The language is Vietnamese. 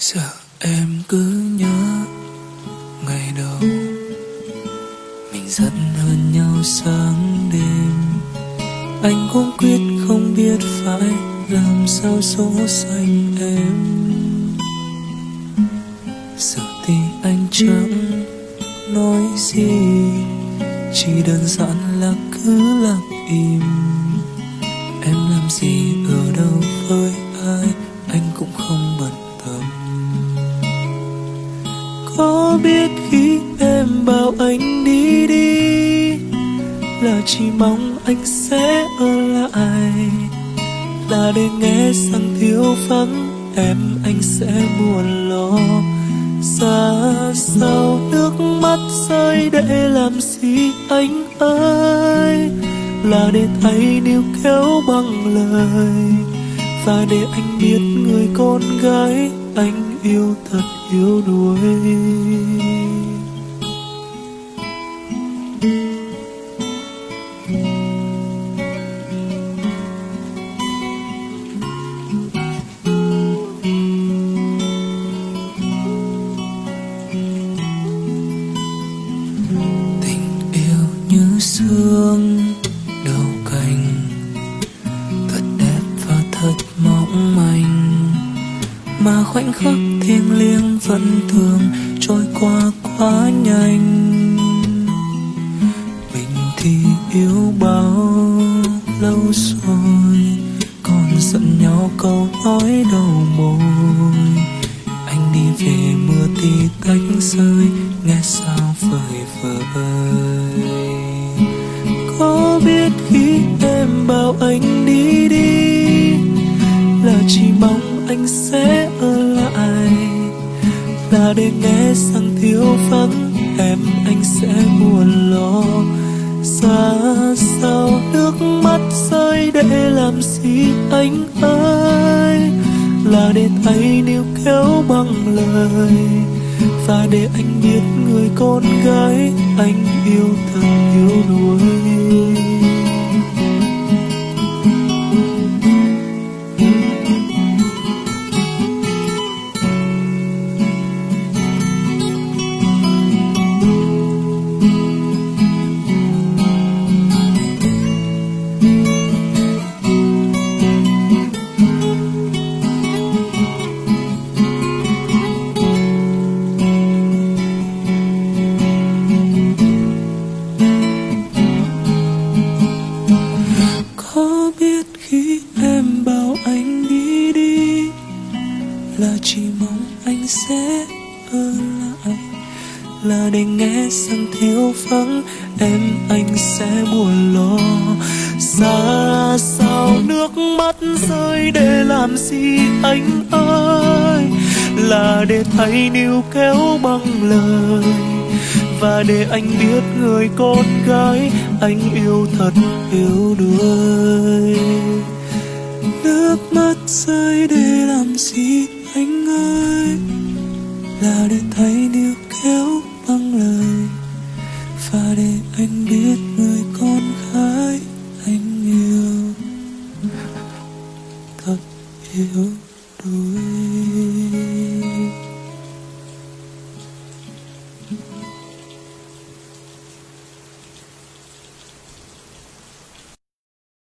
Giờ em cứ nhớ ngày đầu. Mình giận hơn nhau sáng đêm. Anh cũng quyết không biết phải làm sao số xanh em. Giờ thì anh chẳng nói gì, Chỉ đơn giản là cứ lặng im. Em làm gì ở đâu với ai, Anh cũng không bận biết khi em bảo anh đi đi là chỉ mong anh sẽ ở lại. Là để nghe rằng thiếu vắng, em, anh sẽ buồn lo. Xa sao nước mắt rơi để làm gì anh ơi? Là để thấy níu kéo bằng lời và để anh biết người con gái anh yêu thật yếu đuối. Mà khoảnh khắc thiêng liêng vẫn thường trôi qua quá nhanh. Mình thì yêu bao lâu rồi, còn giận nhau câu nói đầu môi. Anh đi về mưa tí tách rơi, nghe sao vời vợi có biết khi em bảo anh đi đi, là chỉ mong anh sẽ ở lại. Là để nghe rằng thiếu vắng, em anh sẽ buồn lo. Xa sao nước mắt rơi để làm gì anh ơi? Là để thấy níu kéo bằng lời. Và để anh biết người con gái anh yêu thật yếu đuối. Thank you. Là để nghe rằng thiếu vắng, em anh sẽ buồn lo. Xa sao nước mắt rơi để làm gì anh ơi? Là để thay níu kéo bằng lời. Và để anh biết người con gái anh yêu thật yếu đuối. Anh yêu thật yếu đuối